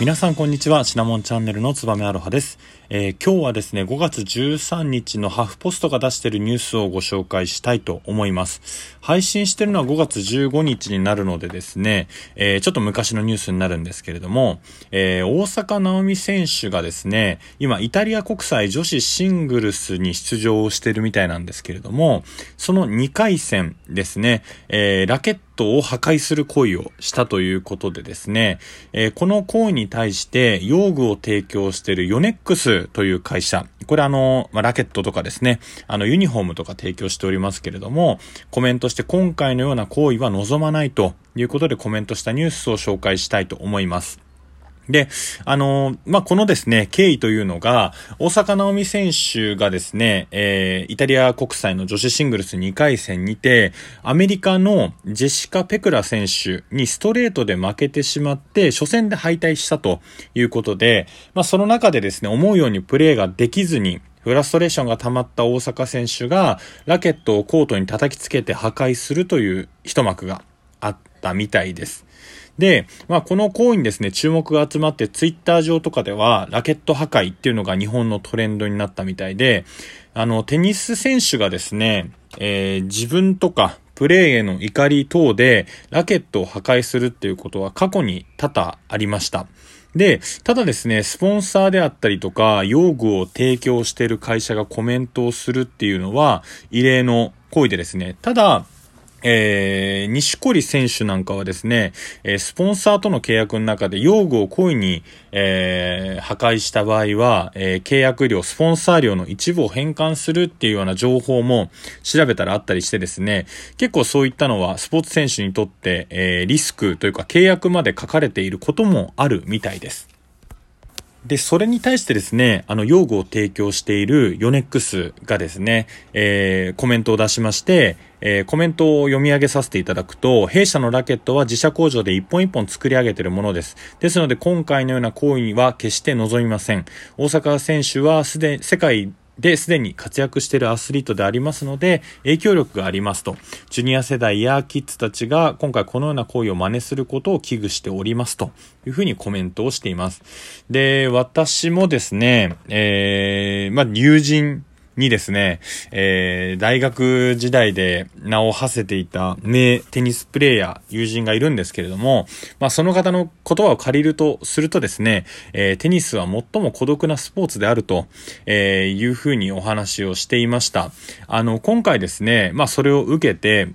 皆さんこんにちは。シナモンチャンネルのつばめアロハです。えー、今日はですね、5月13日のハフポストが出しているニュースをご紹介したいと思います。配信してるのは5月15日になるのでですね、えー、ちょっと昔のニュースになるんですけれども、えー、大坂なおみ選手がですね、今イタリア国際女子シングルスに出場してるみたいなんですけれども、その2回戦ですね、えラケットトを破壊する行為をしたということでですね、えー、この行為に対して用具を提供しているヨネックスという会社、これあの、まあ、ラケットとかですね、あの、ユニフォームとか提供しておりますけれども、コメントして今回のような行為は望まないということでコメントしたニュースを紹介したいと思います。で、あのー、まあ、このですね、経緯というのが、大坂なおみ選手がですね、えー、イタリア国際の女子シングルス2回戦にて、アメリカのジェシカ・ペクラ選手にストレートで負けてしまって、初戦で敗退したということで、まあ、その中でですね、思うようにプレーができずに、フラストレーションが溜まった大坂選手が、ラケットをコートに叩きつけて破壊するという一幕があったみたいです。で、まあ、この行為にですね、注目が集まって、ツイッター上とかでは、ラケット破壊っていうのが日本のトレンドになったみたいで、あの、テニス選手がですね、えー、自分とか、プレーへの怒り等で、ラケットを破壊するっていうことは過去に多々ありました。で、ただですね、スポンサーであったりとか、用具を提供している会社がコメントをするっていうのは、異例の行為でですね、ただ、えー、西堀選手なんかはですね、えー、スポンサーとの契約の中で用具を故意に、えー、破壊した場合は、え、契約料、スポンサー料の一部を返還するっていうような情報も調べたらあったりしてですね、結構そういったのはスポーツ選手にとって、え、リスクというか契約まで書かれていることもあるみたいです。で、それに対してですね、あの、用具を提供しているヨネックスがですね、えー、コメントを出しまして、えー、コメントを読み上げさせていただくと、弊社のラケットは自社工場で一本一本作り上げているものです。ですので、今回のような行為は決して望みません。大阪選手はすでに、世界ですでに活躍しているアスリートでありますので、影響力がありますと、ジュニア世代やキッズたちが今回このような行為を真似することを危惧しておりますというふうにコメントをしています。で、私もですね、えー、まあ、友人にですね、えー、大学時代で名を馳せていた名テニスプレーヤー、友人がいるんですけれども、まあその方の言葉を借りるとするとですね、えー、テニスは最も孤独なスポーツであると、えー、いうふうにお話をしていました。あの、今回ですね、まあそれを受けて、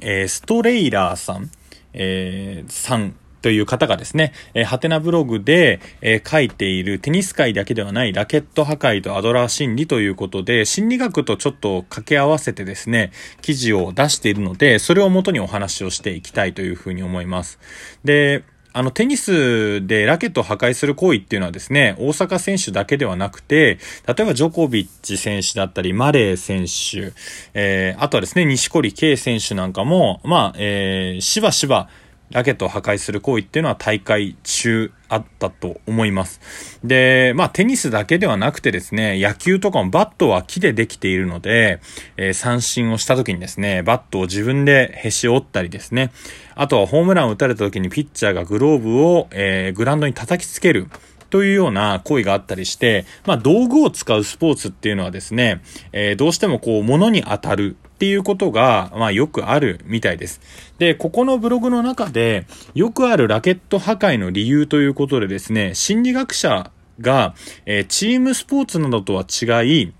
えー、ストレイラーさん、えー、さんという方がですね、えー、ハテナブログで、えー、書いているテニス界だけではないラケット破壊とアドラー心理ということで、心理学とちょっと掛け合わせてですね、記事を出しているので、それをもとにお話をしていきたいというふうに思います。で、あの、テニスでラケットを破壊する行為っていうのはですね、大阪選手だけではなくて、例えばジョコビッチ選手だったり、マレー選手、えー、あとはですね、西堀圭選手なんかも、まあ、えー、しばしば、ラケットを破壊する行為っていうのは大会中あったと思います。で、まあテニスだけではなくてですね、野球とかもバットは木でできているので、えー、三振をした時にですね、バットを自分でへし折ったりですね、あとはホームランを打たれた時にピッチャーがグローブを、えー、グラウンドに叩きつける。というような行為があったりして、まあ道具を使うスポーツっていうのはですね、えー、どうしてもこう物に当たるっていうことが、まあよくあるみたいです。で、ここのブログの中で、よくあるラケット破壊の理由ということでですね、心理学者が、えー、チームスポーツなどとは違い、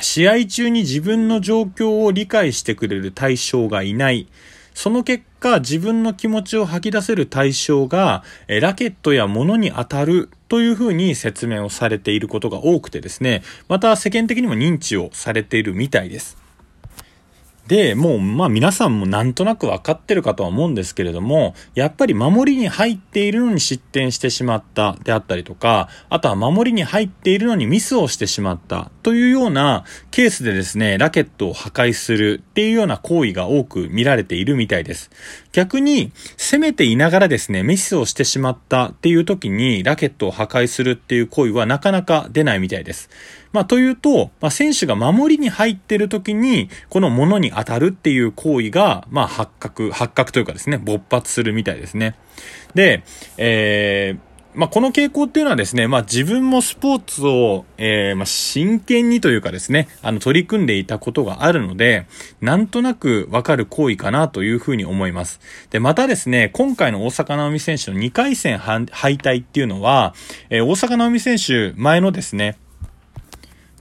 試合中に自分の状況を理解してくれる対象がいない。その結果、自分の気持ちを吐き出せる対象が、えラケットや物に当たるというふうに説明をされていることが多くてですね、また世間的にも認知をされているみたいです。で、もう、まあ皆さんもなんとなくわかってるかとは思うんですけれども、やっぱり守りに入っているのに失点してしまったであったりとか、あとは守りに入っているのにミスをしてしまったというようなケースでですね、ラケットを破壊するっていうような行為が多く見られているみたいです。逆に、攻めていながらですね、ミスをしてしまったっていう時にラケットを破壊するっていう行為はなかなか出ないみたいです。まあ、というと、まあ、選手が守りに入っている時に、この物に当たるっていう行為が、まあ、発覚、発覚というかですね、勃発するみたいですね。で、えー、まあ、この傾向っていうのはですね、まあ、自分もスポーツを、えー、ま、真剣にというかですね、あの、取り組んでいたことがあるので、なんとなくわかる行為かなというふうに思います。で、またですね、今回の大坂なおみ選手の2回戦敗退っていうのは、えー、大坂なおみ選手、前のですね、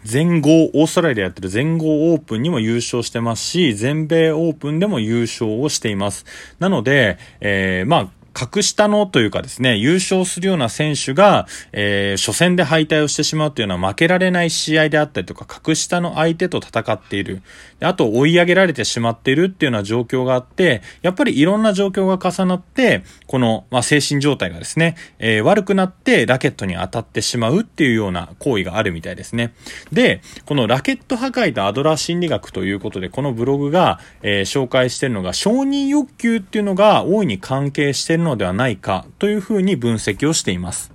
全豪、オーストラリアやってる全豪オープンにも優勝してますし、全米オープンでも優勝をしています。なので、えー、まあ、格下のというかですね、優勝するような選手が、えー、初戦で敗退をしてしまうというのは負けられない試合であったりとか、格下の相手と戦っている。あと追い上げられてしまっているっていうような状況があって、やっぱりいろんな状況が重なって、この、まあ、精神状態がですね、えー、悪くなってラケットに当たってしまうっていうような行為があるみたいですね。で、このラケット破壊とアドラー心理学ということで、このブログが、えー、紹介しているのが、承認欲求っていうのが大いに関係しているのではないかというふうに分析をしています。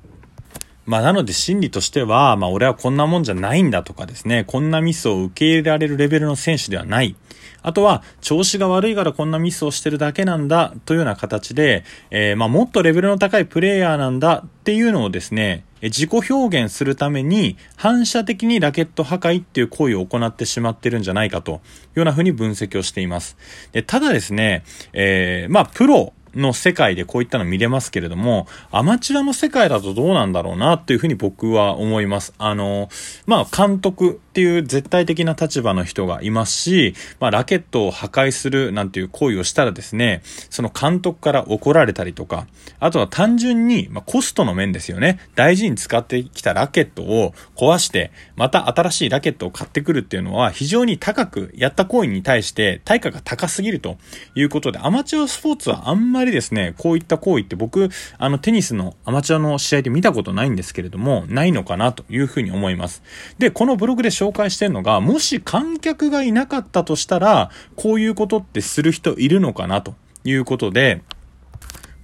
まあなので心理としては、まあ俺はこんなもんじゃないんだとかですね、こんなミスを受け入れられるレベルの選手ではない。あとは、調子が悪いからこんなミスをしてるだけなんだというような形で、えー、まあもっとレベルの高いプレイヤーなんだっていうのをですね、自己表現するために反射的にラケット破壊っていう行為を行ってしまってるんじゃないかというような風に分析をしています。でただですね、えー、まあプロの世界でこういったの見れますけれども、アマチュアの世界だとどうなんだろうなっていうふうに僕は思います。あの、まあ、監督っていう絶対的な立場の人がいますし、まあ、ラケットを破壊するなんていう行為をしたらですね、その監督から怒られたりとか、あとは単純に、まあ、コストの面ですよね。大事に使ってきたラケットを壊して、また新しいラケットを買ってくるっていうのは非常に高くやった行為に対して対価が高すぎるということで、アマチュアスポーツはあんまりですね、こういった行為って僕、あのテニスのアマチュアの試合で見たことないんですけれども、ないのかなというふうに思います。で、このブログで紹介してるのが、もし観客がいなかったとしたら、こういうことってする人いるのかなということで、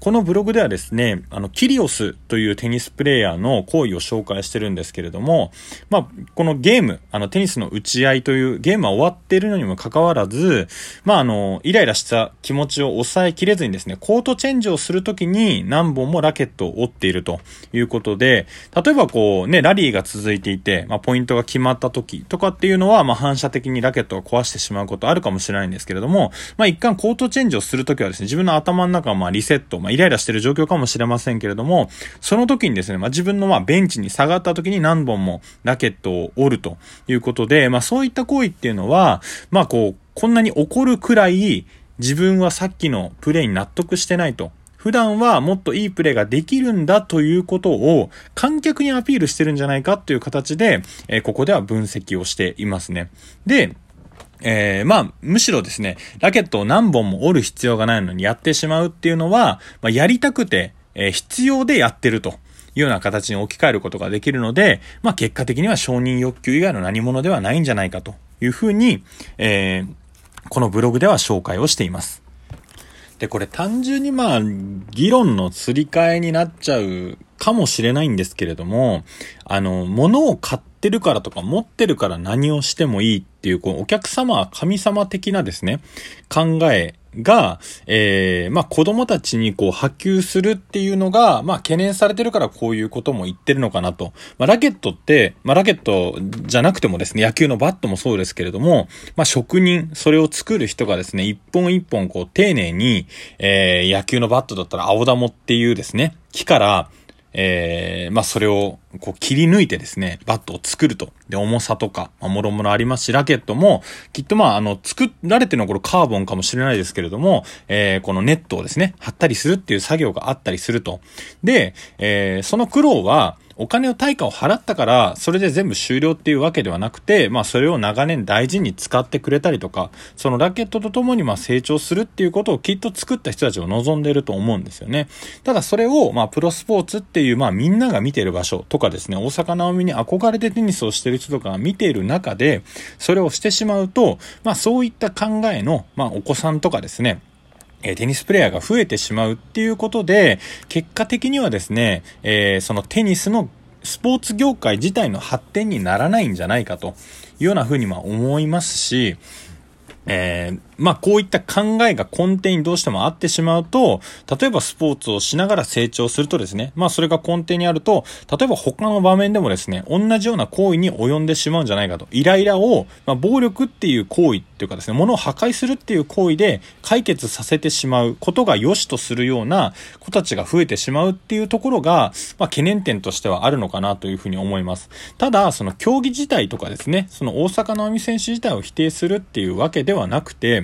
このブログではですね、あの、キリオスというテニスプレイヤーの行為を紹介してるんですけれども、まあ、このゲーム、あの、テニスの打ち合いというゲームは終わっているのにもかかわらず、まあ、あの、イライラした気持ちを抑えきれずにですね、コートチェンジをするときに何本もラケットを折っているということで、例えばこうね、ラリーが続いていて、まあ、ポイントが決まった時とかっていうのは、まあ、反射的にラケットを壊してしまうことあるかもしれないんですけれども、まあ、一貫コートチェンジをするときはですね、自分の頭の中をまあリセット、まあ、イライラしてる状況かもしれませんけれども、その時にですね、まあ、自分のまベンチに下がった時に何本もラケットを折るということで、まあそういった行為っていうのは、まあこう、こんなに起こるくらい自分はさっきのプレイに納得してないと。普段はもっといいプレーができるんだということを観客にアピールしてるんじゃないかという形で、え、ここでは分析をしていますね。で、えー、まあ、むしろですね、ラケットを何本も折る必要がないのにやってしまうっていうのは、まあ、やりたくて、えー、必要でやってるというような形に置き換えることができるので、まあ、結果的には承認欲求以外の何者ではないんじゃないかというふうに、えー、このブログでは紹介をしています。で、これ単純にまあ、議論のすり替えになっちゃうかもしれないんですけれども、あの、物を買ってるからとか持ってるから何をしてもいいっていう、こう、お客様は神様的なですね、考えが、えー、まあ子供たちにこう波及するっていうのが、まあ懸念されてるからこういうことも言ってるのかなと。まあラケットって、まあラケットじゃなくてもですね、野球のバットもそうですけれども、まあ職人、それを作る人がですね、一本一本こう丁寧に、えー、野球のバットだったら青玉っていうですね、木から、えー、まあそれをこう切り抜いてですね、バットを作ると。で、重さとか、まあ、もろもろありますし、ラケットも、きっとまあ、あの、作られてるのはこれカーボンかもしれないですけれども、えー、このネットをですね、貼ったりするっていう作業があったりすると。で、えー、その苦労は、お金を対価を払ったから、それで全部終了っていうわけではなくて、まあそれを長年大事に使ってくれたりとか、そのラケットとともにまあ成長するっていうことをきっと作った人たちを望んでると思うんですよね。ただそれをまあプロスポーツっていうまあみんなが見てる場所とかですね、大阪直美に憧れてテニスをしてる人とかが見ている中で、それをしてしまうと、まあそういった考えの、まあお子さんとかですね、えテニスプレイヤーが増えてしまうっていうことで、結果的にはですね、えー、そのテニスのスポーツ業界自体の発展にならないんじゃないかというようなふうにま思いますし、えー、まあこういった考えが根底にどうしてもあってしまうと、例えばスポーツをしながら成長するとですね、まあそれが根底にあると、例えば他の場面でもですね、同じような行為に及んでしまうんじゃないかと。イライラを、まあ、暴力っていう行為っていうかですね、物を破壊するっていう行為で解決させてしまうことが良しとするような子たちが増えてしまうっていうところが、まあ懸念点としてはあるのかなというふうに思います。ただ、その競技自体とかですね、その大阪直美選手自体を否定するっていうわけではなくて、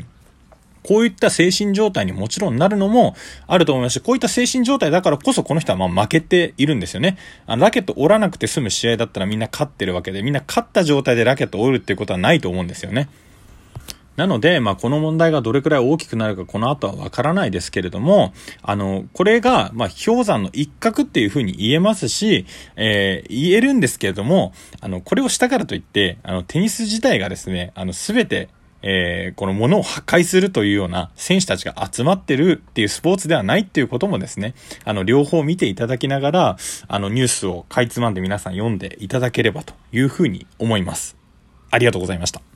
こういった精神状態にもちろんなるのもあると思いますし、こういった精神状態だからこそこの人はま負けているんですよね。あのラケット折らなくて済む試合だったらみんな勝ってるわけで、みんな勝った状態でラケット折るっていうことはないと思うんですよね。なので、まあ、この問題がどれくらい大きくなるかこの後はわからないですけれども、あの、これが、ま、氷山の一角っていうふうに言えますし、えー、言えるんですけれども、あの、これをしたからといって、あの、テニス自体がですね、あの、すべて、えー、このものを破壊するというような選手たちが集まってるっていうスポーツではないっていうこともですね、あの、両方見ていただきながら、あの、ニュースをかいつまんで皆さん読んでいただければというふうに思います。ありがとうございました。